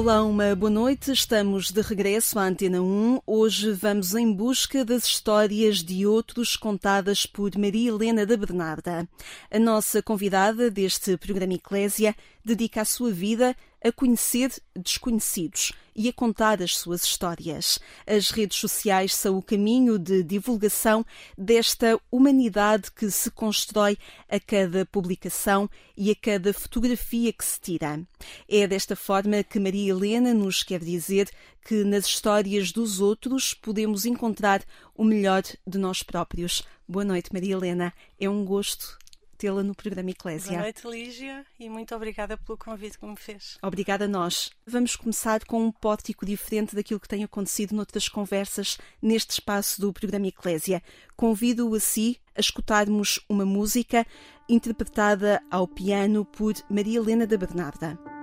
Olá, uma boa noite. Estamos de regresso à Antena 1. Hoje vamos em busca das histórias de outros contadas por Maria Helena da Bernarda. A nossa convidada deste programa Eclésia dedica a sua vida a conhecer desconhecidos e a contar as suas histórias. As redes sociais são o caminho de divulgação desta humanidade que se constrói a cada publicação e a cada fotografia que se tira. É desta forma que Maria Helena nos quer dizer que nas histórias dos outros podemos encontrar o melhor de nós próprios. Boa noite, Maria Helena. É um gosto tê-la no programa Eclésia. Boa noite, Lígia, e muito obrigada pelo convite que me fez. Obrigada a nós. Vamos começar com um pórtico diferente daquilo que tem acontecido noutras conversas neste espaço do programa Eclésia. Convido-o a si a escutarmos uma música interpretada ao piano por Maria Helena da Bernarda.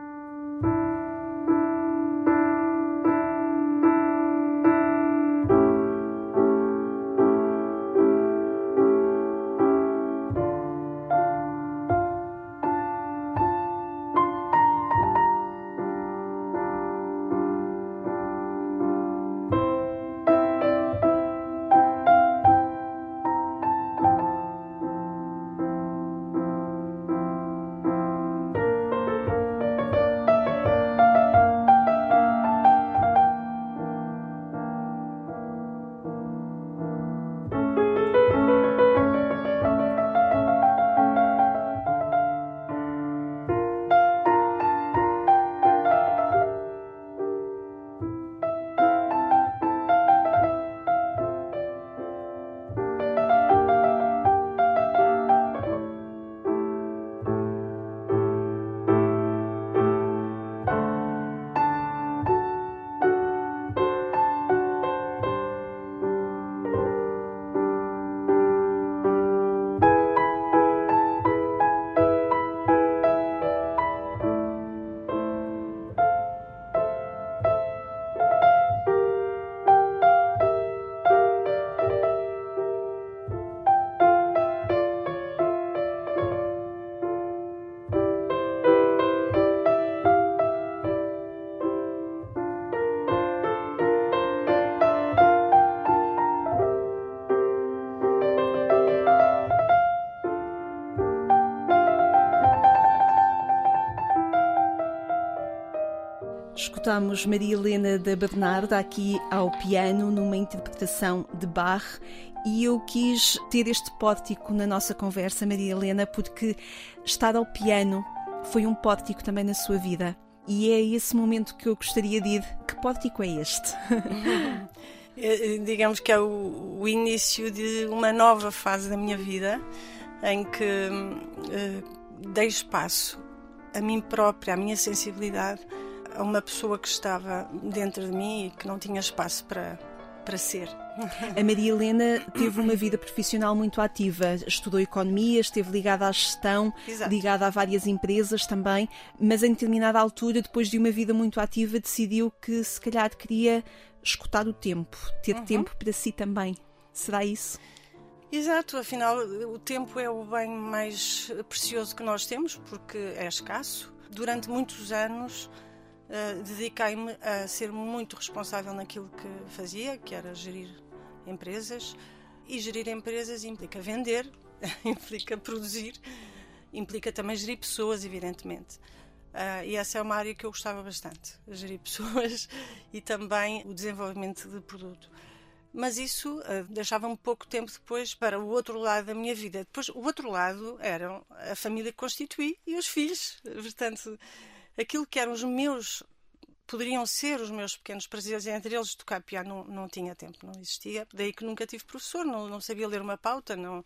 Escutamos Maria Helena da Bernarda aqui ao piano numa interpretação de Bach e eu quis ter este pórtico na nossa conversa, Maria Helena, porque estar ao piano foi um pórtico também na sua vida. E é esse momento que eu gostaria de ir. Que pórtico é este? É, digamos que é o, o, início de uma nova fase da minha vida em que uh, dei espaço a mim própria, à minha sensibilidade a uma pessoa que estava dentro de mim e que não tinha espaço para, para ser. A Maria Helena teve uma vida profissional muito ativa, estudou economia, esteve ligada à gestão, Exato. ligada a várias empresas também, mas em determinada altura, depois de uma vida muito ativa, decidiu que se calhar queria escutar o tempo, ter uhum. tempo para si também. Será isso? Exato, afinal, o tempo é o bem mais precioso que nós temos porque é escasso. Durante muitos anos uh, dediquei-me a ser muito responsável naquilo que fazia, que era gerir empresas. E gerir empresas implica vender, implica produzir, implica também gerir pessoas, evidentemente. Uh, e essa é uma área que eu gostava bastante, gerir pessoas e também o desenvolvimento de produto. Mas isso uh, deixava-me pouco tempo depois para o outro lado da minha vida. Depois, o outro lado era a família que constituí e os filhos. Portanto, aquilo que eram os meus poderiam ser os meus pequenos prazeres, entre eles tocar piano não, não tinha tempo, não existia. Daí que nunca tive professor, não, não sabia ler uma pauta, não,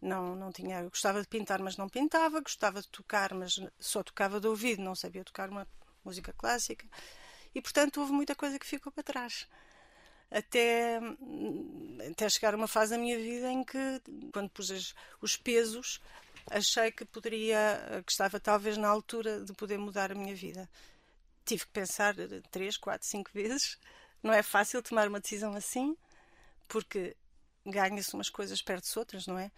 não, não tinha. Gostava de pintar, mas não pintava, gostava de tocar, mas só tocava de ouvido, não sabia tocar uma música clássica. E portanto houve muita coisa que ficou para trás. até, até chegar a uma fase da minha vida em que, quando pus os pesos, achei que poderia, que estava talvez na altura de poder mudar a minha vida. Tive que pensar três, quatro, cinco vezes. Não é fácil tomar uma decisão assim, porque ganha-se umas coisas, perde-se outras, não é?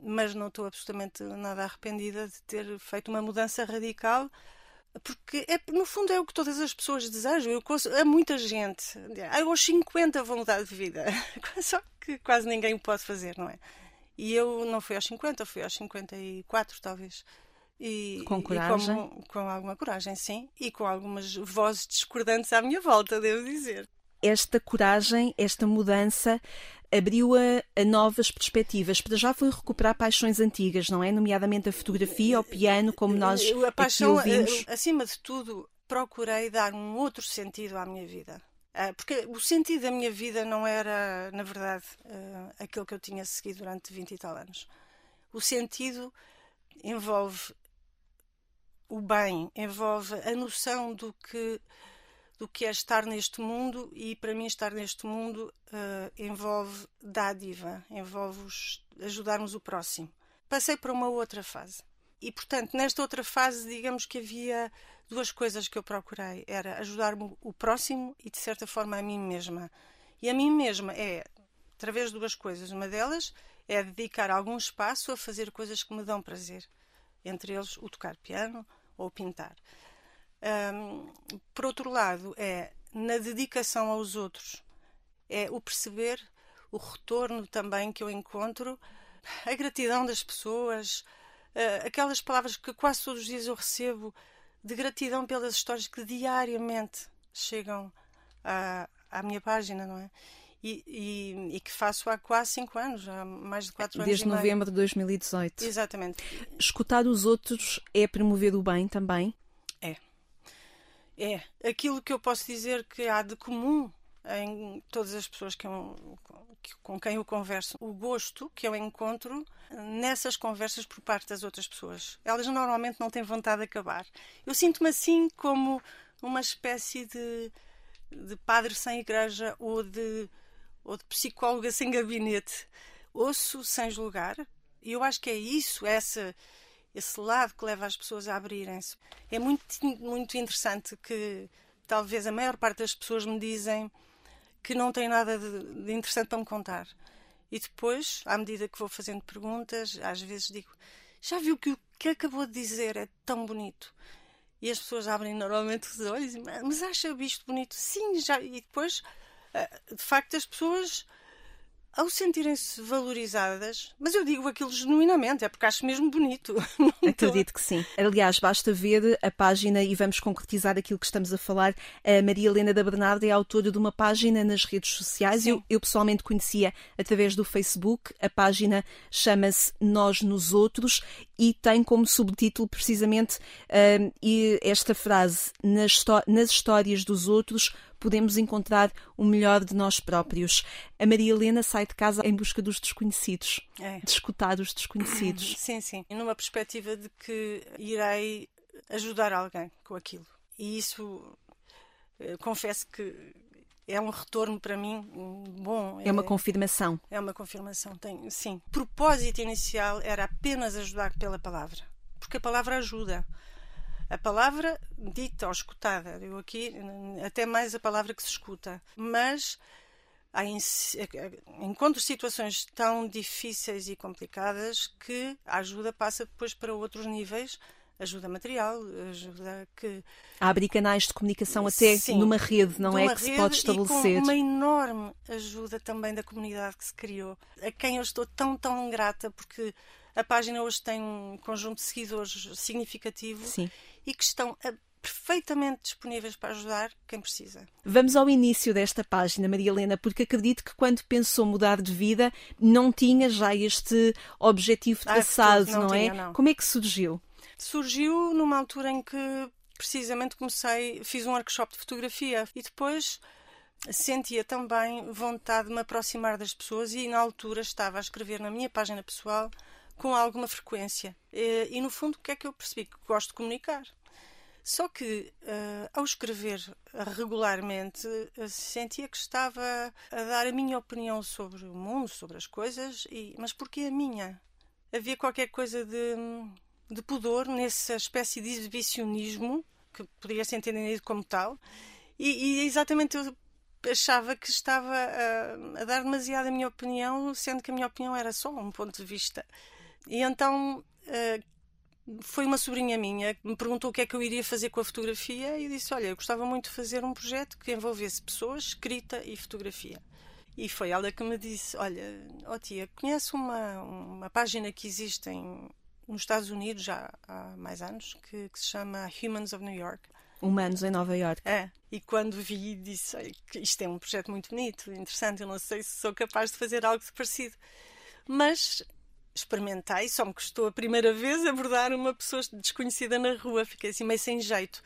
Mas não estou absolutamente nada arrependida de ter feito uma mudança radical porque é, no fundo é o que todas as pessoas desejam. Eu conheço, há muita gente. Aos 50 vão mudar de vida. Só que quase ninguém o pode fazer, não é? E eu não fui aos 50, fui aos 54, talvez. E, com coragem? E com, com alguma coragem, sim. E com algumas vozes discordantes à minha volta, devo dizer. Esta coragem, esta mudança, abriu-a a novas perspectivas. Para já foi recuperar paixões antigas, não é? Nomeadamente a fotografia, o piano, como nós a paixão, aqui ouvimos. Acima de tudo, procurei dar um outro sentido à minha vida. Ah, porque o sentido da minha vida não era, na verdade, ah, aquilo que eu tinha seguido durante 20 e tal anos. O sentido envolve o bem, envolve a noção do que do que é estar neste mundo e para mim estar neste mundo uh, envolve dádiva, envolve ajudarmos o próximo. Passei para uma outra fase. E, portanto, nesta outra fase, digamos que havia duas coisas que eu procurei. Era ajudar-me o próximo e, de certa forma, a mim mesma. E a mim mesma é, através de duas coisas. Uma delas é dedicar algum espaço a fazer coisas que me dão prazer. Entre eles, o tocar piano ou pintar. Um, por outro lado, é na dedicação aos outros, é o perceber o retorno também que eu encontro, a gratidão das pessoas, uh, aquelas palavras que quase todos os dias eu recebo de gratidão pelas histórias que diariamente chegam à, à minha página, não é? E, e, e, que faço há quase 5 anos, há mais de 4 anos. Desde novembro de 2018. Exatamente. Escutar os outros é promover o bem também? É. É. Aquilo que eu posso dizer que há de comum em todas as pessoas que eu, com quem eu converso, o gosto que eu encontro nessas conversas por parte das outras pessoas. Elas normalmente não têm vontade de acabar. Eu sinto-me assim como uma espécie de, de padre sem igreja ou de, ou de psicóloga sem gabinete. Ouço sem julgar. E eu acho que é isso, essa esse lado que leva as pessoas a abrirem-se. É muito, muito interessante que talvez a maior parte das pessoas me dizem que não tem nada de, de interessante para me contar. E depois, à medida que vou fazendo perguntas, às vezes digo: Já viu que o que acabou de dizer é tão bonito? E as pessoas abrem normalmente os olhos mas acha isto bonito? Sim, já. E depois, eh, de facto, as pessoas ao sentirem-se valorizadas, mas eu digo aquilo genuinamente, é porque acho mesmo bonito. Acredito que sim. Aliás, basta ver a página e vamos concretizar aquilo que estamos a falar. A Maria Helena da Bernarda é autora de uma página nas redes sociais. Eu, eu, pessoalmente conhecia através do Facebook. A página chama-se Nós nos Outros e tem como subtítulo precisamente uh, esta frase: nas, nas histórias dos outros podemos encontrar o melhor de nós próprios. A Maria Helena sai de casa em busca dos desconhecidos, é. de escutar os desconhecidos. Sim, sim. E numa perspectiva de que irei ajudar alguém com aquilo. E isso, eh, confesso que é um retorno para mim bom. É, é uma confirmação. É uma confirmação, tem, sim. O propósito inicial era apenas ajudar pela palavra, porque a palavra ajuda a palavra dita ou escutada, eu aqui até mais a palavra que se escuta, mas há encontro situações tão difíceis e complicadas que a ajuda passa depois para outros níveis ajuda material, ajuda que. Abre canais de comunicação até Sim, numa rede, não é? Que se pode estabelecer. E com uma enorme ajuda também da comunidade que se criou, a quem eu estou tão, tão grata, porque a página hoje tem um conjunto de seguidores significativo Sim. e que estão a perfeitamente disponíveis para ajudar quem precisa. Vamos ao início desta página, Maria Helena, porque acredito que quando pensou mudar de vida não tinha já este objetivo ah, traçado, ah, não, não, é? Tinha, não. Como é que surgiu? Surgiu numa altura em que precisamente comecei, fiz um workshop de fotografia e depois sentia também vontade de me aproximar das pessoas e na altura estava a escrever na minha página pessoal com alguma frequência. E, e, no fundo, o que é que eu percebi? Que gosto de comunicar. Só que, uh, ao escrever regularmente, uh, sentia que estava a dar a minha opinião sobre o mundo, sobre as coisas, e, mas porquê a minha? Havia qualquer coisa de, de pudor nessa espécie de exibicionismo, que poderia ser entendido como tal, e, e exatamente eu achava que estava a, a dar demasiado a minha opinião, sendo que a minha opinião era só um ponto de vista. E então uh, foi uma sobrinha minha que me perguntou o que é que eu iria fazer com a fotografia e disse: Olha, eu gostava muito de fazer um projeto que envolvesse pessoas, escrita e fotografia. E foi ela que me disse: Olha, oh tia, conhece uma, uma página que existe em, nos Estados Unidos já há mais anos que, que se chama Humans of New York. Humanos em Nova York. É, e quando vi, disse: Isto é um projeto muito bonito, interessante, eu não sei se sou capaz de fazer algo parecido. Mas experimentei, só me custou a primeira vez abordar uma pessoa desconhecida na rua, fiquei assim meio sem jeito.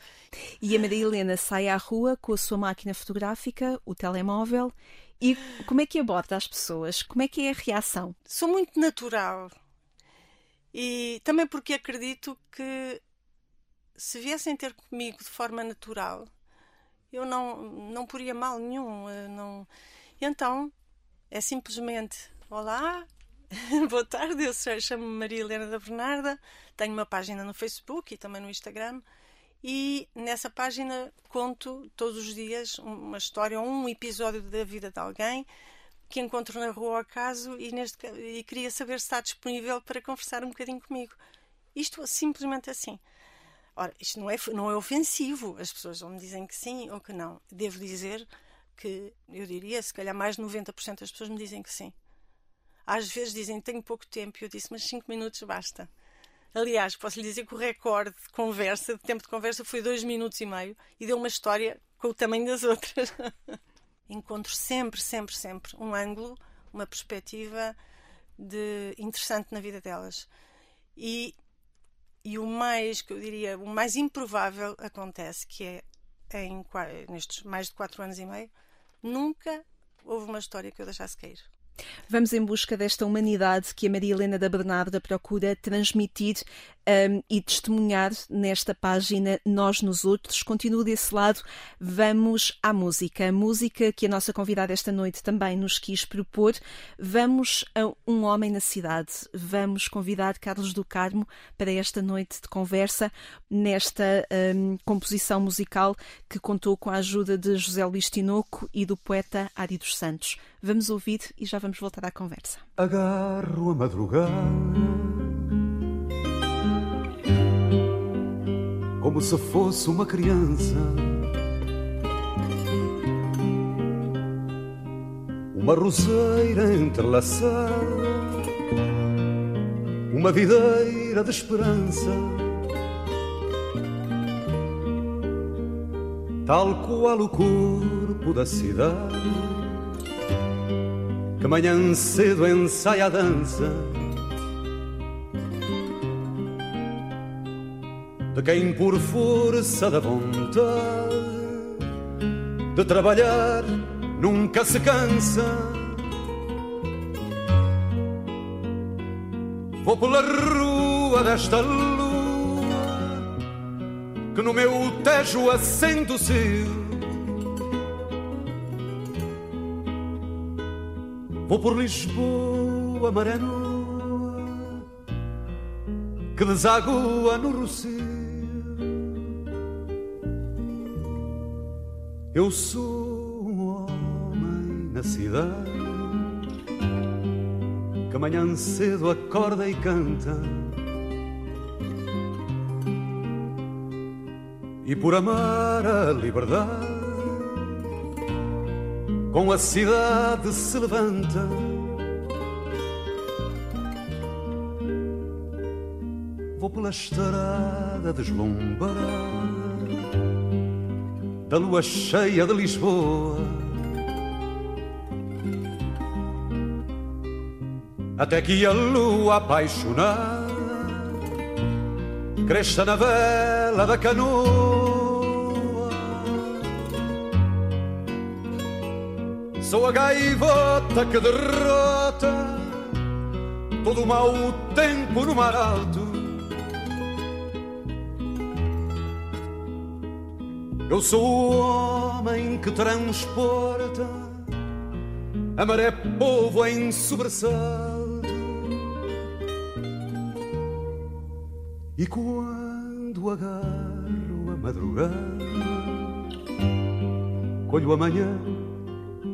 E a Maria Helena sai à rua com a sua máquina fotográfica, o telemóvel, e como é que aborda as pessoas? Como é que é a reação? Sou muito natural. E também porque acredito que se viessem ter comigo de forma natural, eu não, não poria mal nenhum. Eh, não... Então, é simplesmente: Olá, Boa tarde, eu chamo-me Maria Helena da Bernarda, tenho uma página no Facebook e também no Instagram e nessa página conto todos os dias uma história ou um episódio da vida de alguém que encontro na rua ao acaso e, neste, e queria saber se está disponível para conversar um bocadinho comigo. Isto simplesmente assim. Ora, isto não é, não é ofensivo, as pessoas ou me dizem que sim ou que não. Devo dizer que, eu diria, se calhar mais de 90% das pessoas me dizem que sim. Às vezes dizem tenho pouco tempo e eu disse, mas 5 minutos basta. Aliás, posso lhe dizer que o recorde de conversa, de tempo de conversa, foi 2 minutos e meio e deu uma história com o tamanho das outras. Encontro sempre, sempre, sempre um ângulo, uma perspectiva de interessante na vida delas. E, e o mais, que eu diria, o mais improvável acontece, que é em, nestes mais de 4 anos e meio, nunca houve uma história que eu deixasse cair. Vamos em busca desta humanidade que a Maria Helena da Bernarda procura transmitir um, e testemunhar nesta página Nós nos Outros. Continuo desse lado, vamos à música. A música que a nossa convidada esta noite também nos quis propor. Vamos a Um Homem na Cidade. Vamos convidar Carlos do Carmo para esta noite de conversa nesta um, composição musical que contou com a ajuda de José Luís Tinoco e do poeta Ari dos Santos. Vamos ouvir e já vamos voltar à conversa. Agarro a madrugada como se fosse uma criança. Uma roseira entrelaçada, uma videira de esperança. Tal qual o corpo da cidade, que manhã cedo ensaia a dança quem por força da vontade de trabalhar nunca se cansa. Vou pela rua desta lua que no meu tejo acende o. Vou por Lisboa, maré nua, que desagua no Rocio. Eu sou um homem na cidade que amanhã cedo acorda e canta. E por amar a liberdade, com a cidade se levanta. Vou pela estrada deslumbrada da lua cheia de Lisboa. Até que a lua apaixonada cresça na vela da canoa. Sou a gaivota que derrota todo o mau tempo no mar alto Eu sou o homem que transporta a maré povo em sobressalto. E quando agarro a madrugada, colho amanhã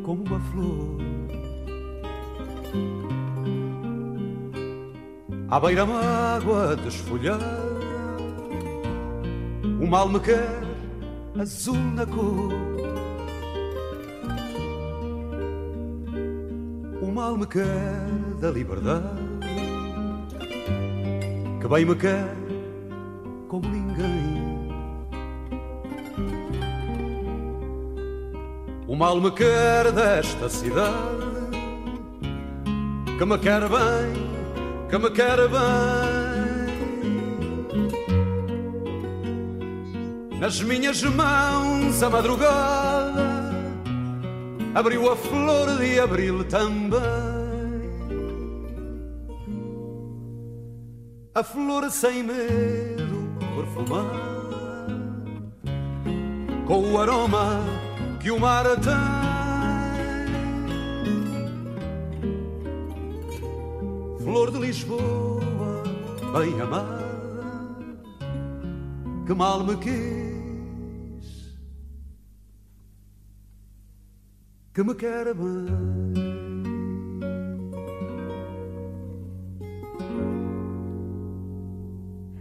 como uma flor. À beira-mágua desfolhada, o mal me quer azul na cor. O mal me quer da liberdade, que bem me quer como ninguém. O mal me quer desta cidade, que me quer bem, que me quer bem. Nas minhas mãos a madrugada abriu a flor de abril também. A flor sem medo perfumada, com o aroma que o mar tem. Flor de Lisboa, bem amada, que mal me quis. Que me quer bem.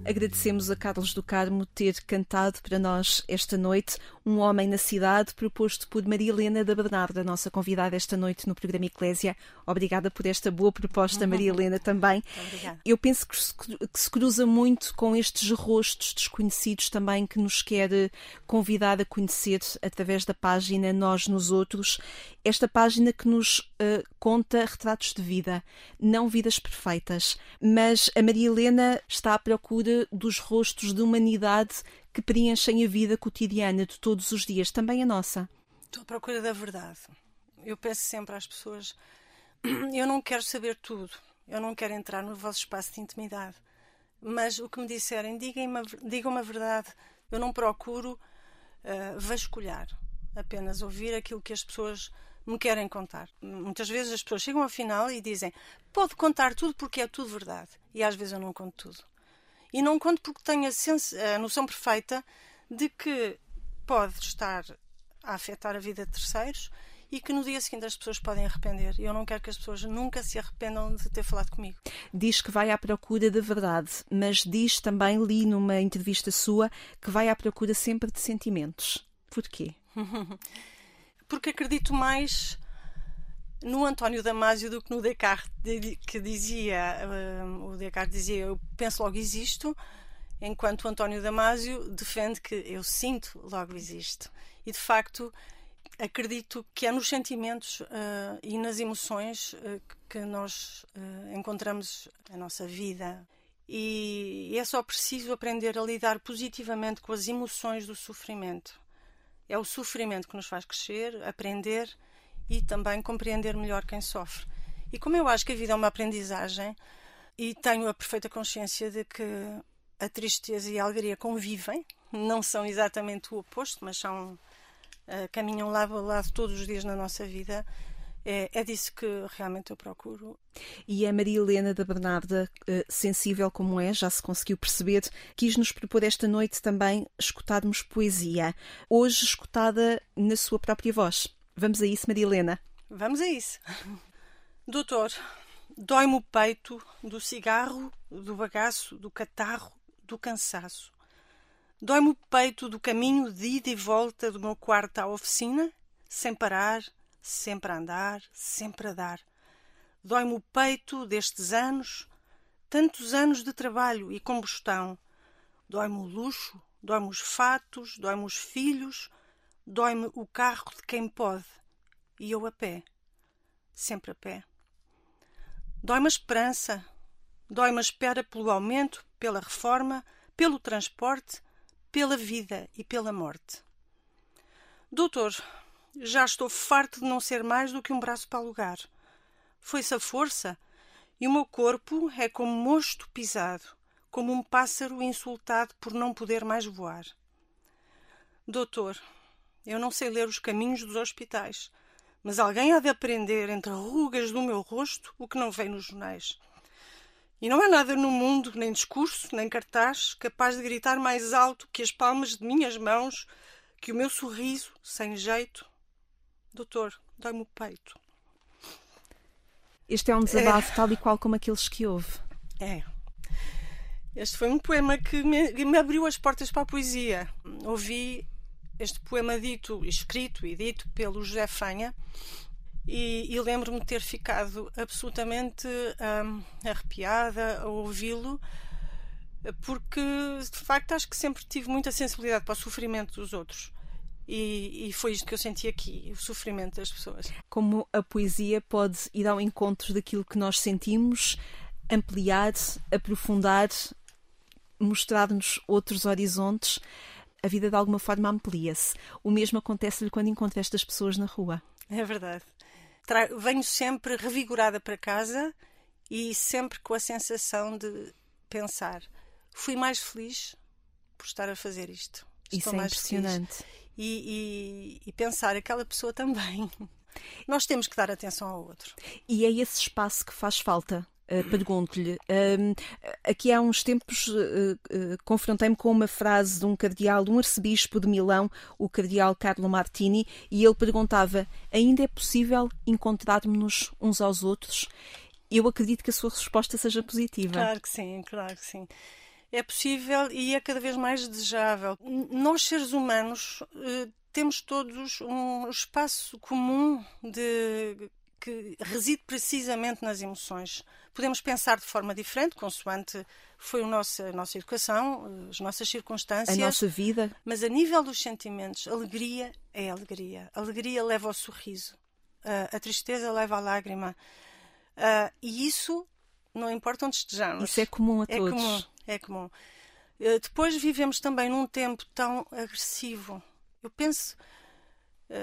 Agradecemos a Carlos do Carmo ter cantado para nós esta noite Um Homem na Cidade, proposto por Maria Helena da Bernarda, nossa convidada esta noite no programa Eclésia. Obrigada por esta boa proposta, Maria Helena, também. Obrigada. Eu penso que se, que se cruza muito com estes rostos desconhecidos também que nos quer convidar a conhecer através da página Nós nos Outros. Esta página que nos uh, conta retratos de vida, não vidas perfeitas, mas a Maria Helena está à procura dos rostos de humanidade que preenchem a vida cotidiana de todos os dias, também a nossa. Estou à procura da verdade. Eu peço sempre às pessoas: eu não quero saber tudo, eu não quero entrar no vosso espaço de intimidade, mas o que me disserem, digam-me digam a verdade. Eu não procuro uh, vasculhar, apenas ouvir aquilo que as pessoas me querem contar. Muitas vezes as pessoas chegam ao final e dizem: pode contar tudo porque é tudo verdade. E às vezes eu não conto tudo. E não conto porque tenho a, a noção perfeita de que pode estar a afetar a vida de terceiros e que no dia seguinte as pessoas podem arrepender. E eu não quero que as pessoas nunca se arrependam de ter falado comigo. Diz que vai à procura da verdade, mas diz também, li numa entrevista sua, que vai à procura sempre de sentimentos. Porquê? Porque acredito mais no António Damásio do que no Descartes, que dizia, o Descartes dizia, eu penso logo existo, enquanto o António Damásio defende que eu sinto logo existo. E de facto, acredito que é nos sentimentos uh, e nas emoções uh, que nós uh, encontramos a nossa vida. E é só preciso aprender a lidar positivamente com as emoções do sofrimento. É o sofrimento que nos faz crescer, aprender e também compreender melhor quem sofre. E como eu acho que a vida é uma aprendizagem e tenho a perfeita consciência de que a tristeza e a alegria convivem, não são exatamente o oposto, mas são uh, caminham lado a lado todos os dias na nossa vida. É, é disso que realmente eu procuro. E a Maria Helena da Bernarda, uh, sensível como é, já se conseguiu perceber, quis nos propor esta noite também escutarmos poesia, hoje escutada na sua própria voz. Vamos a isso, Maria Helena? Vamos a isso. Doutor, dói-me o peito do cigarro, do bagaço, do catarro, do cansaço. Dói-me o peito do caminho de ida e volta do meu quarto à oficina, sem parar, sempre a andar, sempre a dar. Dói-me o peito destes anos, tantos anos de trabalho e combustão. Dói-me o luxo, dói-me os fatos, dói-me os filhos, Dói-me o carro de quem pode e eu a pé, sempre a pé. Dói-me a esperança, dói-me a espera pelo aumento, pela reforma, pelo transporte, pela vida e pela morte. Doutor, já estou farto de não ser mais do que um braço para alugar. Foi-se a força e o meu corpo é como mosto pisado, como um pássaro insultado por não poder mais voar. Doutor, eu não sei ler os caminhos dos hospitais, mas alguém há de aprender entre rugas do meu rosto o que não vem nos jornais. E não há nada no mundo, nem discurso, nem cartaz, capaz de gritar mais alto que as palmas de minhas mãos, que o meu sorriso, sem jeito. Doutor, dói-me o peito. Este é um desabafo é. tal e qual como aqueles que houve. É. Este foi um poema que me, que me abriu as portas para a poesia. Ouvi este poema dito, escrito e dito pelo José Fanha, e, e lembro-me de ter ficado absolutamente hum, arrepiada a ouvi-lo, porque de facto acho que sempre tive muita sensibilidade para o sofrimento dos outros. E, e, foi isto que eu senti aqui, o sofrimento das pessoas. Como a poesia pode ir ao encontro daquilo que nós sentimos, ampliar, aprofundar, mostrar-nos outros horizontes, a vida de alguma forma amplia-se. O mesmo acontece-lhe quando encontra estas pessoas na rua. É verdade. Tra venho sempre revigorada para casa e sempre com a sensação de pensar: fui mais feliz por estar a fazer isto. Estou Isso é impressionante. E, e, e pensar aquela pessoa também. Nós temos que dar atenção ao outro. E é esse espaço que faz falta Uh, Pergunto-lhe, uh, aqui há uns tempos uh, confrontei-me com uma frase de um cardeal, de um arcebispo de Milão, o cardeal Carlo Martini, e ele perguntava: ainda é possível encontrarmos-nos uns aos outros? Eu acredito que a sua resposta seja positiva. Claro que sim, claro que sim. É possível e é cada vez mais desejável. Nós, seres humanos, temos todos um espaço comum de que reside precisamente nas emoções. Podemos pensar de forma diferente, consoante foi a nossa, a nossa educação, as nossas circunstâncias. A nossa vida. Mas a nível dos sentimentos, alegria é alegria. Alegria leva ao sorriso. Uh, a tristeza leva à lágrima. Uh, e isso não importa onde estejamos. Isso é comum a é todos. Comum, é comum. Uh, depois vivemos também num tempo tão agressivo. Eu penso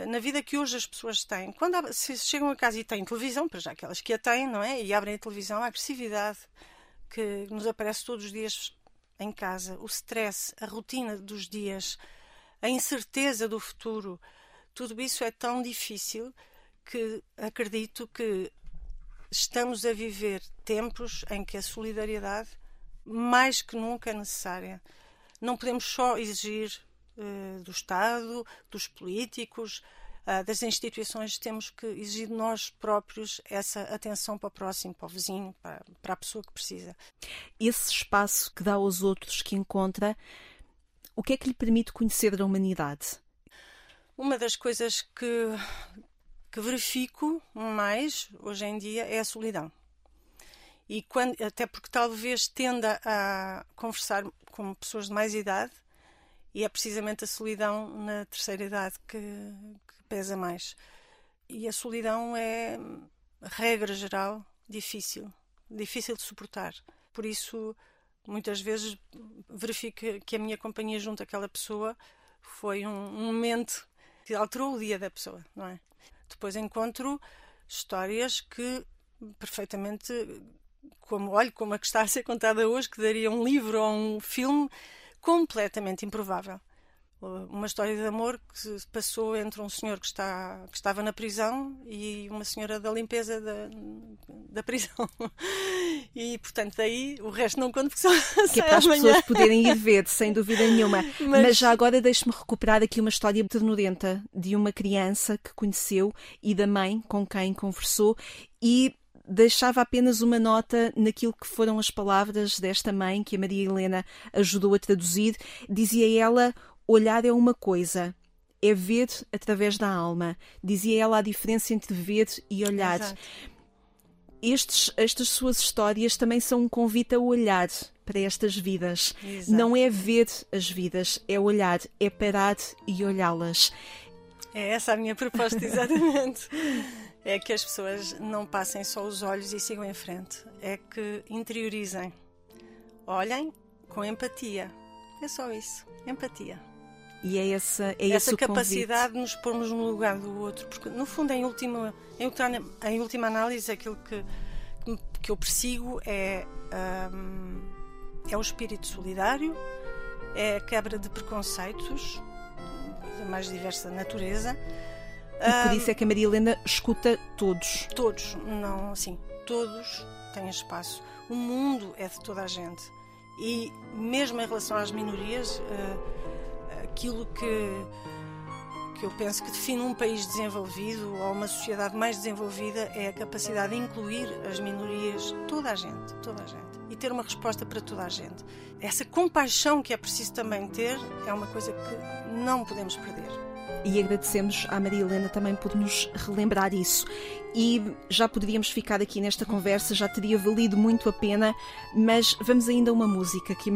na vida que hoje as pessoas têm. Quando se chegam a casa e têm televisão, para já aquelas que a têm, não é? E abrem a televisão, a agressividade que nos aparece todos os dias em casa, o stress, a rotina dos dias, a incerteza do futuro, tudo isso é tão difícil que acredito que estamos a viver tempos em que a solidariedade mais que nunca é necessária. Não podemos só exigir eh, do Estado, dos políticos, uh, das instituições, temos que exigir de nós próprios essa atenção para o próximo, para o vizinho, para, para a pessoa que precisa. Esse espaço que dá aos outros, que encontra, o que é que lhe permite conhecer a humanidade? Uma das coisas que, que verifico mais hoje em dia é a solidão. E quando, até porque talvez tenda a conversar com pessoas de mais idade, e é precisamente a solidão na terceira idade que, que pesa mais. E a solidão é, regra geral, difícil, difícil de suportar. Por isso, muitas vezes verifico que a minha companhia junto àquela pessoa foi um, um momento que alterou o dia da pessoa, não é? Depois encontro histórias que perfeitamente como olho como a que está a ser contada hoje que daria um livro ou um filme completamente improvável. Uma história de amor que se passou entre um senhor que, está, que estava na prisão e uma senhora da limpeza da, da prisão. E, portanto, daí o resto não conto porque só Que é para as amanhã. pessoas poderem ir ver, sem dúvida nenhuma. Mas, Mas já agora deixe-me recuperar aqui uma história ternurenta de uma criança que conheceu e da mãe com quem conversou e deixava apenas uma nota naquilo que foram as palavras desta mãe que a Maria Helena ajudou a traduzir. Dizia ela: olhar é uma coisa, é ver através da alma. Dizia ela a diferença entre ver e olhar. Estes, estas suas histórias também são um convite a olhar para estas vidas. Exato. Não é ver as vidas, é olhar, é parar e olhá-las. É essa a minha proposta, exatamente é que as pessoas não passem só os olhos e sigam em frente, é que interiorizem, olhem com empatia. É só isso, empatia. E é essa, é essa capacidade de nos pormos no lugar do outro, porque no fundo, em última, em última, em última análise, aquilo que, que eu persigo é, um, é o espírito solidário, é a quebra de preconceitos, da mais diversa natureza. E por isso é que a Maria Helena escuta todos. Todos, não, sim, todos têm espaço. O mundo é de toda a gente. E mesmo em relação às minorias, uh, aquilo que, que eu penso que define um país desenvolvido ou uma sociedade mais desenvolvida é a capacidade de incluir as minorias, toda a gente, toda a gente. E ter uma resposta para toda a gente. Essa compaixão que é preciso também ter é uma coisa que não podemos perder e agradecemos à Maria Helena também por nos relembrar isso. E já poderíamos ficar aqui nesta conversa, já teria valido muito a pena, mas vamos ainda a uma música que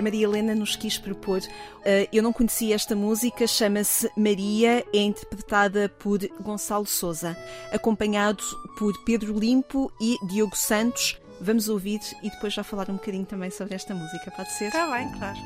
a Maria Helena nos quis propor. Uh, eu não conhecia esta música, chama-se Maria, é interpretada por Gonçalo Souza, acompanhado por Pedro Limpo e Diogo Santos. Vamos ouvir e depois já falar um bocadinho também sobre esta música, pode ser? Está bem, claro.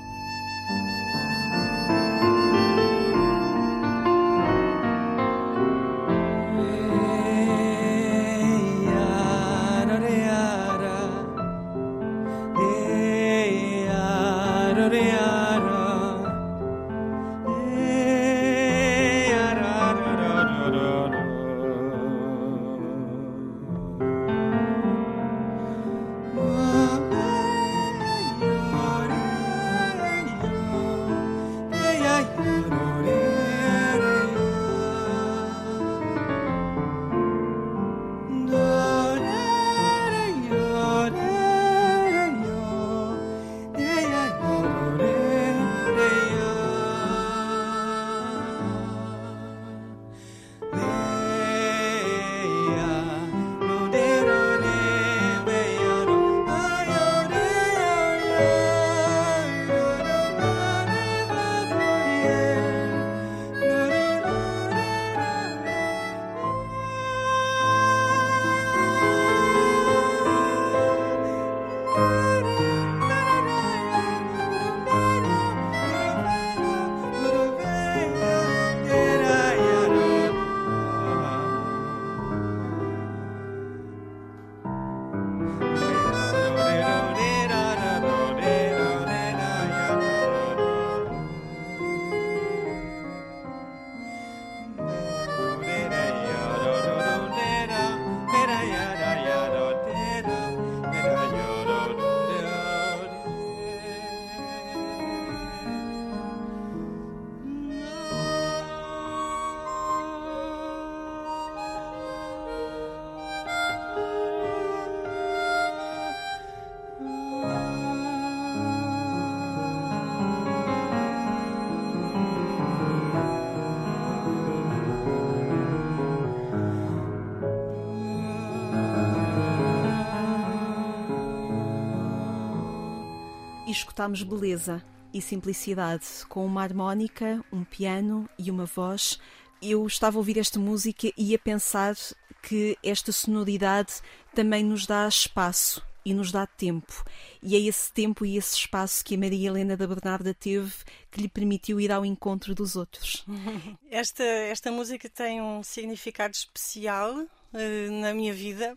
Escutámos beleza e simplicidade com uma harmónica, um piano e uma voz. Eu estava a ouvir esta música e a pensar que esta sonoridade também nos dá espaço e nos dá tempo. E é esse tempo e esse espaço que a Maria Helena da Bernarda teve que lhe permitiu ir ao encontro dos outros. Esta, esta música tem um significado especial uh, na minha vida.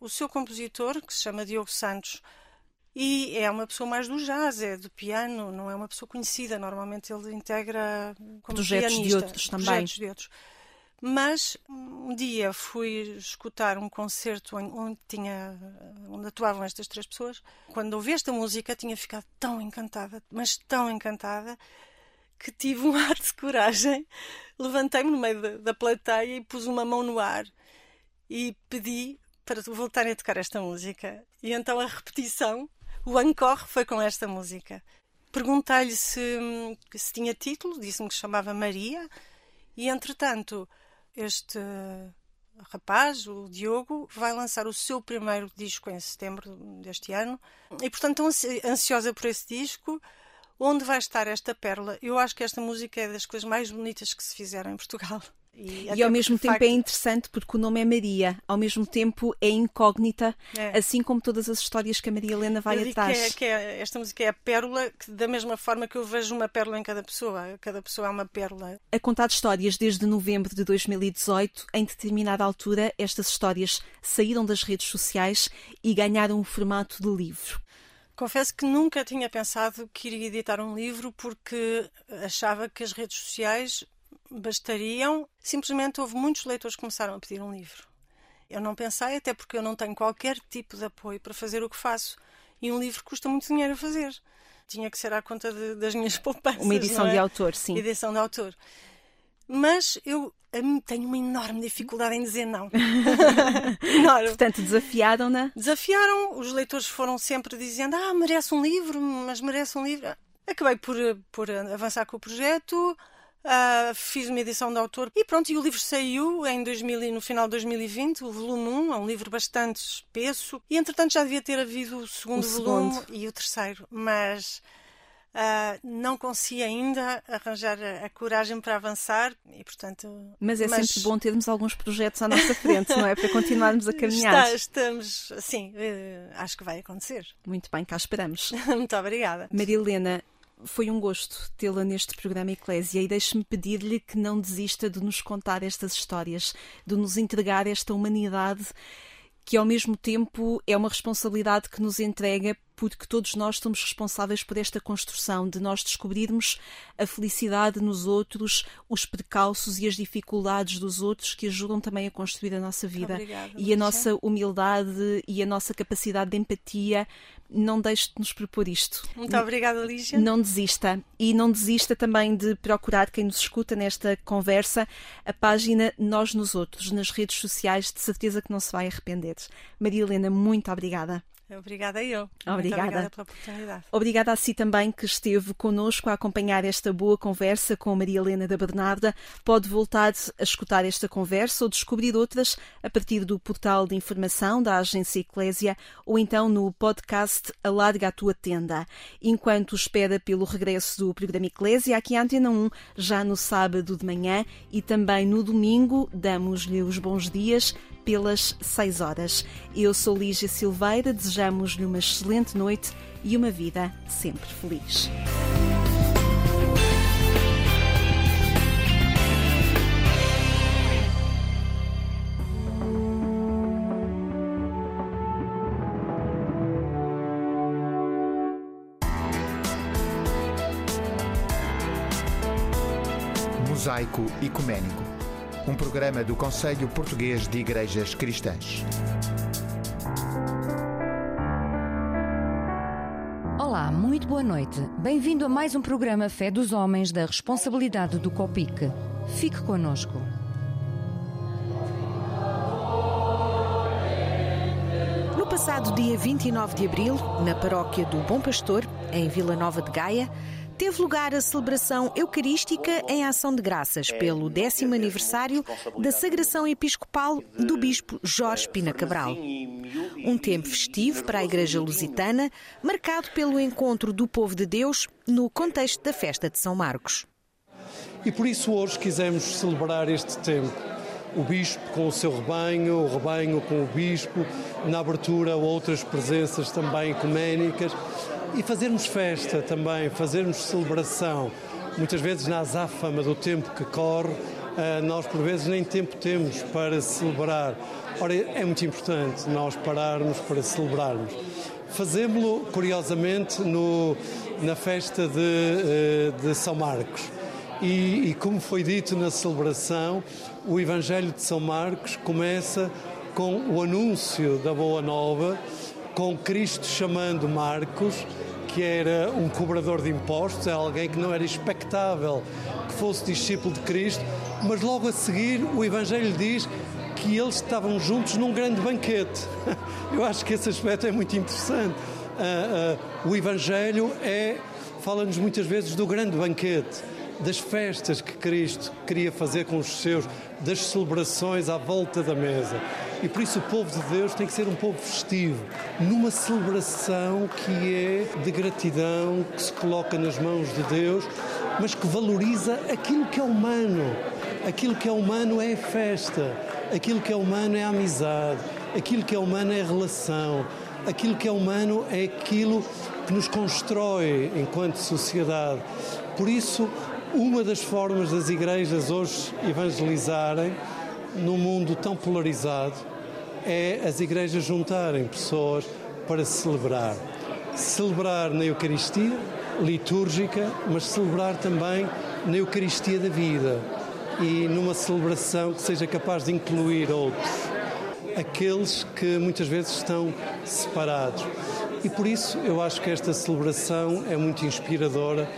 O seu compositor, que se chama Diogo Santos, e é uma pessoa mais do jazz, é do piano, não é uma pessoa conhecida. Normalmente ele integra como projetos pianista, de outros também. Projetos de outros. Mas um dia fui escutar um concerto onde, tinha, onde atuavam estas três pessoas. Quando ouvi esta música, tinha ficado tão encantada, mas tão encantada, que tive um ato de coragem. Levantei-me no meio da, da plateia e pus uma mão no ar e pedi para voltarem a tocar esta música. E então a repetição o encore foi com esta música. Perguntei-lhe se, se tinha título, disse-me que se chamava Maria, e entretanto, este rapaz, o Diogo, vai lançar o seu primeiro disco em setembro deste ano, e portanto estou ansiosa por esse disco. Onde vai estar esta pérola? Eu acho que esta música é das coisas mais bonitas que se fizeram em Portugal. E, e ao mesmo tempo é facto... é interessante porque o nome é Maria, ao mesmo tempo é incógnita, é. assim como todas as histórias que a Maria Helena vai eu atrás. Que é, que é, esta música é a pérola, que, da mesma forma que eu vejo uma pérola em cada pessoa, cada pessoa é uma pérola. A contar histórias desde novembro de 2018, em determinada altura, estas histórias saíram das redes sociais e ganharam o formato de livro. Confesso que nunca tinha pensado que iria editar um livro porque achava que as redes sociais bastariam. Simplesmente houve muitos leitores que começaram a pedir um livro. Eu não pensei, até porque eu não tenho qualquer tipo de apoio para fazer o que faço. E um livro custa muito dinheiro a fazer. Tinha que ser à conta de, das minhas poupanças. Uma edição é? de autor, sim. Edição de autor. Mas eu tenho uma enorme dificuldade em dizer não. Portanto, desafiaram-na? Desafiaram, os leitores foram sempre dizendo: Ah, merece um livro, mas merece um livro. Acabei por, por avançar com o projeto, Uh, fiz uma edição de autor e pronto, e o livro saiu em 2000, no final de 2020, o volume 1, é um livro bastante espesso, e entretanto já devia ter havido o segundo o volume segundo. e o terceiro, mas uh, não consegui ainda arranjar a, a, coragem para avançar e portanto... Mas é mas... sempre bom termos alguns projetos à nossa frente, não é? Para continuarmos a caminhar. Está, estamos, sim, uh, acho que vai acontecer. Muito bem, cá esperamos. Muito obrigada. Maria Helena, foi um gosto tê-la neste programa Eclésia e deixe-me pedir-lhe que não desista de nos contar estas histórias, de nos entregar esta humanidade que ao mesmo tempo é uma responsabilidade que nos entrega porque todos nós somos responsáveis por esta construção de nós descobrirmos a felicidade nos outros, os precalços e as dificuldades dos outros que ajudam também a construir a nossa vida. Obrigada, e a nossa humildade e a nossa capacidade de empatia não deixe de nos propor isto. Muito obrigada, Lígia. Não desista. E não desista também de procurar quem nos escuta nesta conversa a página Nós nos Outros, nas redes sociais, de certeza que não se vai arrepender. Maria Helena, muito obrigada. Obrigada eu. Obrigada. obrigada pela oportunidade. Obrigada a si também que esteve connosco a acompanhar esta boa conversa com Maria Helena da Bernarda. Pode voltar a escutar esta conversa ou descobrir outras a partir do portal de informação da Agência Eclésia ou então no podcast Alarga a Tua Tenda. Enquanto espera pelo regresso do programa Eclésia, aqui à Antena 1, já no sábado de manhã e também no domingo, damos-lhe os bons dias pelas 6 horas. Eu sou Lígia Silveira, desejamos-lhe uma excelente noite e uma vida sempre feliz. Mosaico Ecumênico um programa do Conselho Português de Igrejas Cristãs. Olá, muito boa noite. Bem-vindo a mais um programa Fé dos Homens da responsabilidade do COPIC. Fique conosco. No passado dia 29 de abril, na paróquia do Bom Pastor, em Vila Nova de Gaia, teve lugar a celebração eucarística em ação de graças pelo décimo aniversário da sagração episcopal do bispo Jorge Pina Cabral. Um tempo festivo para a Igreja Lusitana, marcado pelo encontro do povo de Deus no contexto da festa de São Marcos. E por isso hoje quisemos celebrar este tempo. O bispo com o seu rebanho, o rebanho com o bispo, na abertura outras presenças também ecuménicas e fazermos festa também, fazermos celebração. Muitas vezes na azáfama do tempo que corre, eh, nós por vezes nem tempo temos para celebrar. Ora, é muito importante nós pararmos para celebrarmos. Fazemos-lo, curiosamente, no, na festa de, eh, de São Marcos. E, e, como foi dito na celebração, o Evangelho de São Marcos começa com o anúncio da Boa Nova, com Cristo chamando Marcos que era um cobrador de impostos, é alguém que não era expectável que fosse discípulo de Cristo, mas logo a seguir o Evangelho diz que eles estavam juntos num grande banquete. Eu acho que esse aspecto é muito interessante. Uh, uh, o Evangelho é fala-nos muitas vezes do grande banquete, das festas que Cristo queria fazer com os seus, das celebrações à volta da mesa. E por isso o povo de Deus tem que ser um povo festivo, numa celebração que é de gratidão, que se coloca nas mãos de Deus, mas que valoriza aquilo que é humano. Aquilo que é humano é festa, aquilo que é humano é amizade, aquilo que é humano é relação, aquilo que é humano é aquilo que nos constrói enquanto sociedade. Por isso, uma das formas das igrejas hoje evangelizarem num mundo tão polarizado é as igrejas juntarem pessoas para celebrar. celebrar na Eucaristia litúrgica, mas celebrar também na Eucaristia da vida e numa celebração que seja capaz de incluir outros, aqueles que muitas vezes estão separados. E por isso eu acho que esta celebração é muito inspiradora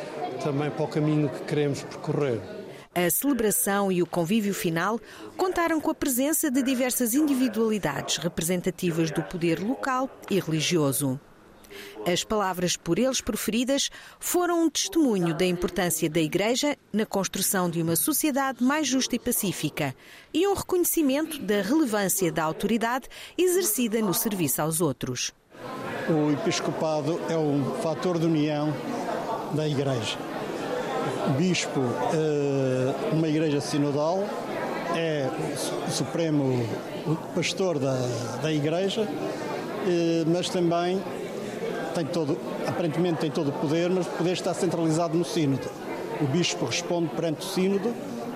também para o caminho que queremos percorrer. A celebração e o convívio final contaram com a presença de diversas individualidades representativas do poder local e religioso. As palavras por eles proferidas foram um testemunho da importância da Igreja na construção de uma sociedade mais justa e pacífica e um reconhecimento da relevância da autoridade exercida no serviço aos outros. O episcopado é um fator de união da Igreja. Bispo, eh, numa igreja sinodal, é o supremo pastor da, da Igreja, eh, mas também tem todo, aparentemente tem todo o poder, mas o poder está centralizado no sínodo. O bispo responde perante o sínodo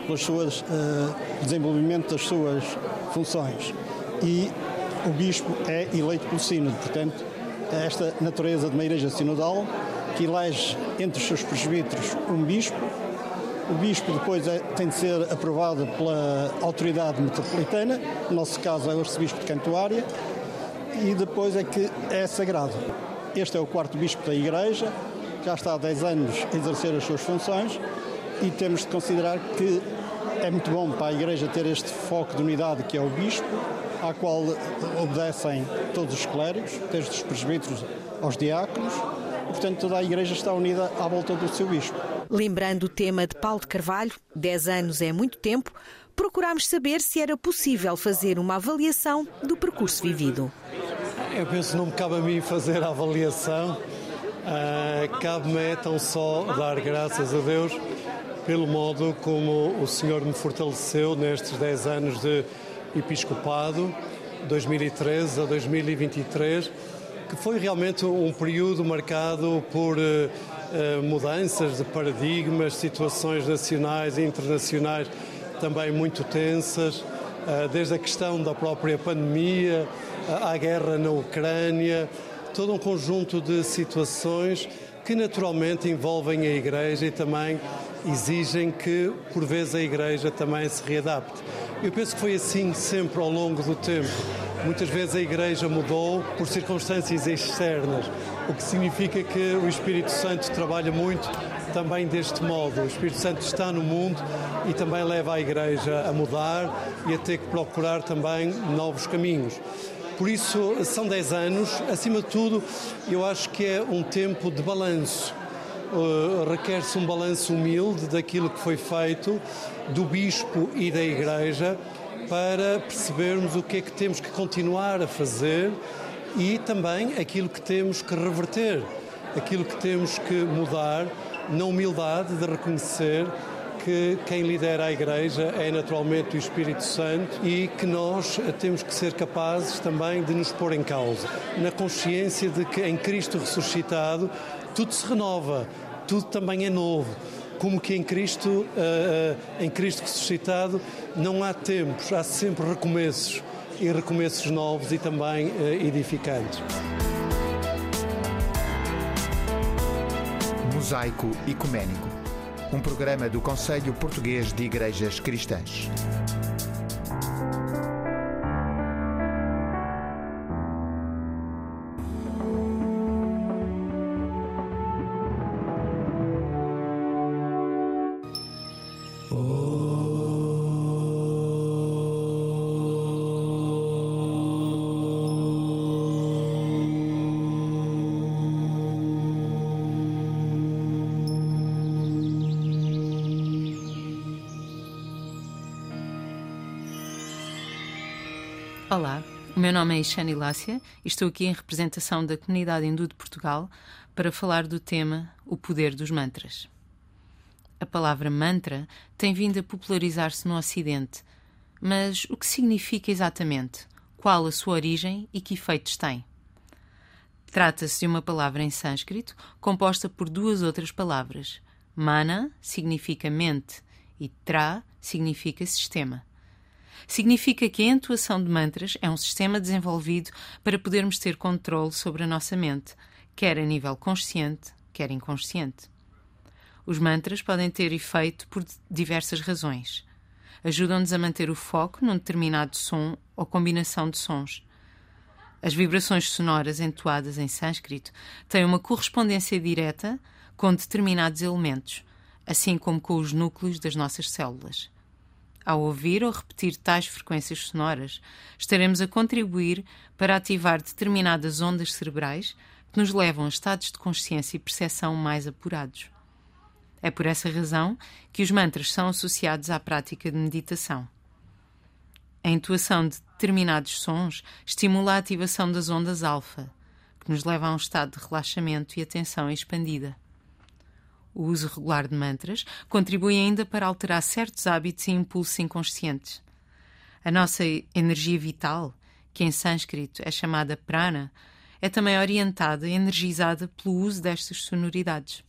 pelo suas, uh, desenvolvimento das suas funções e o bispo é eleito pelo sínodo. Portanto, é esta natureza de uma igreja sinodal que elege entre os seus presbíteros um bispo. O bispo depois é, tem de ser aprovado pela autoridade metropolitana, no nosso caso é o arcebispo de Cantuária, e depois é que é sagrado. Este é o quarto bispo da Igreja, já está há 10 anos a exercer as suas funções e temos de considerar que é muito bom para a Igreja ter este foco de unidade que é o bispo, à qual obedecem todos os clérigos, desde os presbíteros aos diáconos, e, portanto toda a Igreja está unida à volta do seu bispo. Lembrando o tema de Paulo de Carvalho, 10 anos é muito tempo, procurámos saber se era possível fazer uma avaliação do percurso vivido. Eu penso que não me cabe a mim fazer a avaliação, uh, cabe-me é tão só dar graças a Deus pelo modo como o Senhor me fortaleceu nestes 10 anos de episcopado, 2013 a 2023, que foi realmente um período marcado por uh, mudanças de paradigmas, situações nacionais e internacionais também muito tensas, uh, desde a questão da própria pandemia, à guerra na Ucrânia, todo um conjunto de situações que naturalmente envolvem a Igreja e também exigem que, por vezes, a Igreja também se readapte. Eu penso que foi assim sempre ao longo do tempo. Muitas vezes a Igreja mudou por circunstâncias externas, o que significa que o Espírito Santo trabalha muito também deste modo. O Espírito Santo está no mundo e também leva a Igreja a mudar e a ter que procurar também novos caminhos. Por isso, são 10 anos. Acima de tudo, eu acho que é um tempo de balanço. Uh, requer-se um balanço humilde daquilo que foi feito, do Bispo e da Igreja, para percebermos o que é que temos que continuar a fazer e também aquilo que temos que reverter, aquilo que temos que mudar, na humildade de reconhecer que quem lidera a Igreja é naturalmente o Espírito Santo e que nós temos que ser capazes também de nos pôr em causa, na consciência de que em Cristo ressuscitado tudo se renova, tudo também é novo. Como que em Cristo, eh, eh, em Cristo ressuscitado, não há tempos, há sempre recomeços e recomeços novos e também eh, edificantes. Mosaico Ecuménico um programa do Conselho Português de Igrejas Cristãs. Meu nome é Ixane Lácia e estou aqui em representação da comunidade hindu de Portugal para falar do tema O Poder dos Mantras. A palavra mantra tem vindo a popularizar-se no Ocidente, mas o que significa exatamente? Qual a sua origem e que efeitos tem? Trata-se de uma palavra em sânscrito composta por duas outras palavras. Mana significa mente e Tra significa sistema. Significa que a entoação de mantras é um sistema desenvolvido para podermos ter controle sobre a nossa mente, quer a nível consciente, quer inconsciente. Os mantras podem ter efeito por diversas razões. Ajudam-nos a manter o foco num determinado som ou combinação de sons. As vibrações sonoras entoadas em sânscrito têm uma correspondência direta com determinados elementos, assim como com os núcleos das nossas células. Ao ouvir ou repetir tais frequências sonoras, estaremos a contribuir para ativar determinadas ondas cerebrais que nos levam a estados de consciência e percepção mais apurados. É por essa razão que os mantras são associados à prática de meditação. A intuação de determinados sons estimula a ativação das ondas alfa, que nos leva a um estado de relaxamento e atenção expandida. O uso regular de mantras contribui ainda para alterar certos hábitos e impulsos inconscientes. A nossa energia vital, que em sânscrito é chamada prana, é também orientada e energizada pelo uso destas sonoridades.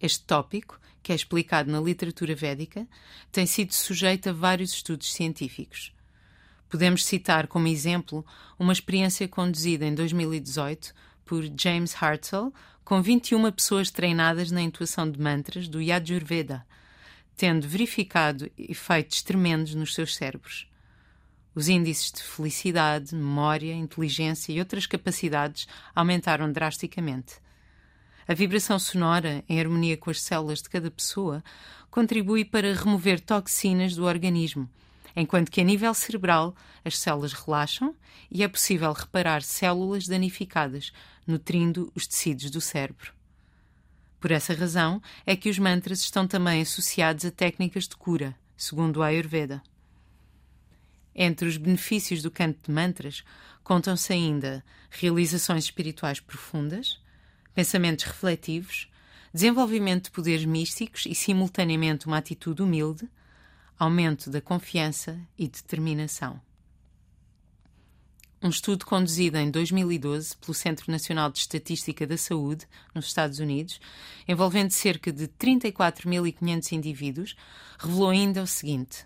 Este tópico, que é explicado na literatura védica, tem sido sujeito a vários estudos científicos. Podemos citar como exemplo uma experiência conduzida em 2018 por James Hartzell com 21 pessoas treinadas na intuação de mantras do Yajurveda, tendo verificado efeitos tremendos nos seus cérebros. Os índices de felicidade, memória, inteligência e outras capacidades aumentaram drasticamente. A vibração sonora, em harmonia com as células de cada pessoa, contribui para remover toxinas do organismo, enquanto que a nível cerebral as células relaxam e é possível reparar células danificadas, nutrindo os tecidos do cérebro. Por essa razão é que os mantras estão também associados a técnicas de cura, segundo a Ayurveda. Entre os benefícios do canto de mantras contam-se ainda realizações espirituais profundas, pensamentos refletivos, desenvolvimento de poderes místicos e, simultaneamente, uma atitude humilde, aumento da confiança e determinação. Um estudo conduzido em 2012 pelo Centro Nacional de Estatística da Saúde, nos Estados Unidos, envolvendo cerca de 34.500 indivíduos, revelou ainda o seguinte: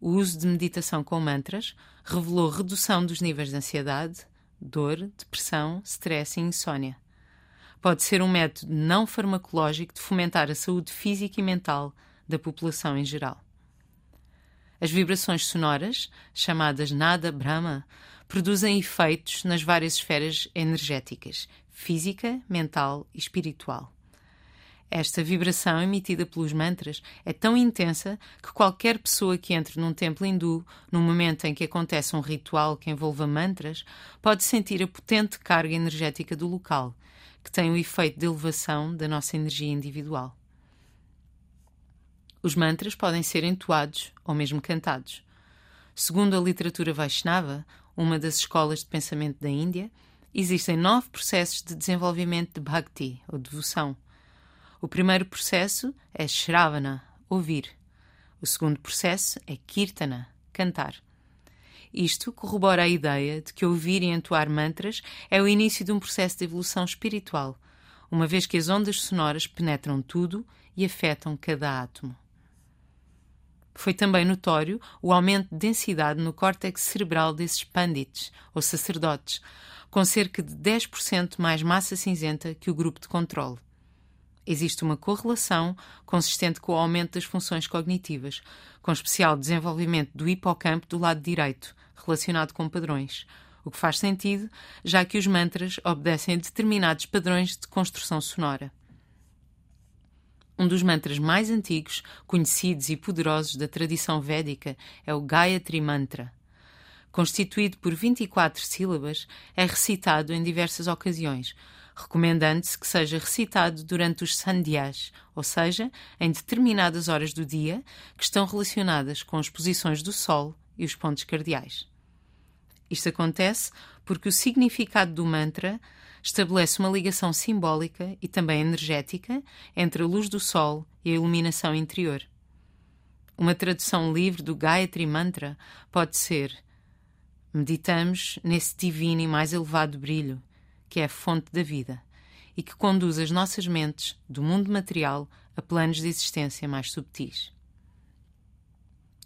o uso de meditação com mantras revelou redução dos níveis de ansiedade, dor, depressão, stress e insônia pode ser um método não farmacológico de fomentar a saúde física e mental da população em geral. As vibrações sonoras, chamadas Nada Brahma, produzem efeitos nas várias esferas energéticas, física, mental e espiritual. Esta vibração emitida pelos mantras é tão intensa que qualquer pessoa que entre num templo hindu, no momento em que acontece um ritual que envolva mantras, pode sentir a potente carga energética do local que tem o efeito de elevação da nossa energia individual. Os mantras podem ser entoados ou mesmo cantados. Segundo a literatura Vaishnava, uma das escolas de pensamento da Índia, existem nove processos de desenvolvimento de bhakti, ou devoção. O primeiro processo é shravana, ouvir. O segundo processo é kirtana, cantar. Isto corrobora a ideia de que ouvir e entoar mantras é o início de um processo de evolução espiritual, uma vez que as ondas sonoras penetram tudo e afetam cada átomo. Foi também notório o aumento de densidade no córtex cerebral desses pandits, ou sacerdotes, com cerca de 10% mais massa cinzenta que o grupo de controle. Existe uma correlação consistente com o aumento das funções cognitivas, com especial desenvolvimento do hipocampo do lado direito, relacionado com padrões, o que faz sentido, já que os mantras obedecem a determinados padrões de construção sonora. Um dos mantras mais antigos, conhecidos e poderosos da tradição védica é o Gayatri Mantra. Constituído por 24 sílabas, é recitado em diversas ocasiões, recomendando-se que seja recitado durante os sandhyas, ou seja, em determinadas horas do dia que estão relacionadas com as posições do Sol e os pontos cardeais. Isto acontece porque o significado do mantra estabelece uma ligação simbólica e também energética entre a luz do Sol e a iluminação interior. Uma tradução livre do Gayatri Mantra pode ser: Meditamos nesse divino e mais elevado brilho que é a fonte da vida e que conduz as nossas mentes do mundo material a planos de existência mais subtis.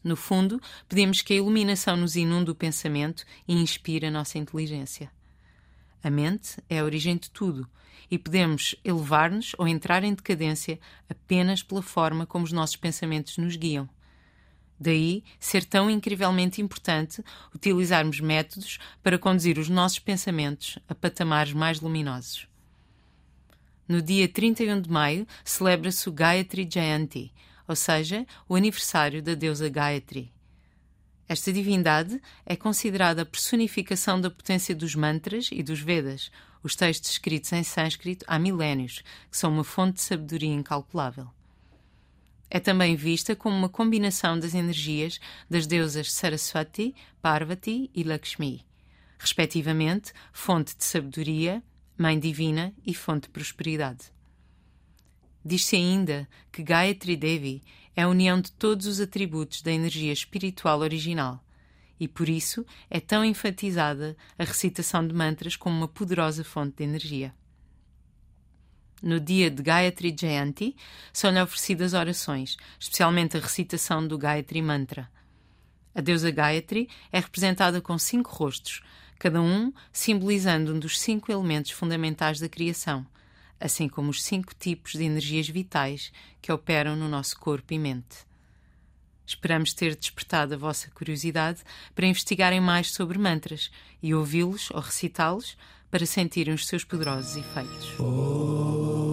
No fundo, pedimos que a iluminação nos inunde o pensamento e inspire a nossa inteligência. A mente é a origem de tudo e podemos elevar-nos ou entrar em decadência apenas pela forma como os nossos pensamentos nos guiam. Daí ser tão incrivelmente importante utilizarmos métodos para conduzir os nossos pensamentos a patamares mais luminosos. No dia 31 de maio celebra-se o Gayatri Jayanti, ou seja, o aniversário da deusa Gayatri. Esta divindade é considerada a personificação da potência dos mantras e dos Vedas, os textos escritos em sânscrito há milénios, que são uma fonte de sabedoria incalculável. É também vista como uma combinação das energias das deusas Saraswati, Parvati e Lakshmi, respectivamente fonte de sabedoria, mãe divina e fonte de prosperidade. Diz-se ainda que Gayatri Devi é a união de todos os atributos da energia espiritual original e por isso é tão enfatizada a recitação de mantras como uma poderosa fonte de energia. No dia de Gayatri Jayanti, são-lhe oferecidas orações, especialmente a recitação do Gayatri Mantra. A deusa Gayatri é representada com cinco rostos, cada um simbolizando um dos cinco elementos fundamentais da criação, assim como os cinco tipos de energias vitais que operam no nosso corpo e mente. Esperamos ter despertado a vossa curiosidade para investigarem mais sobre mantras e ouvi-los ou recitá-los para sentirem os seus poderosos efeitos. Oh.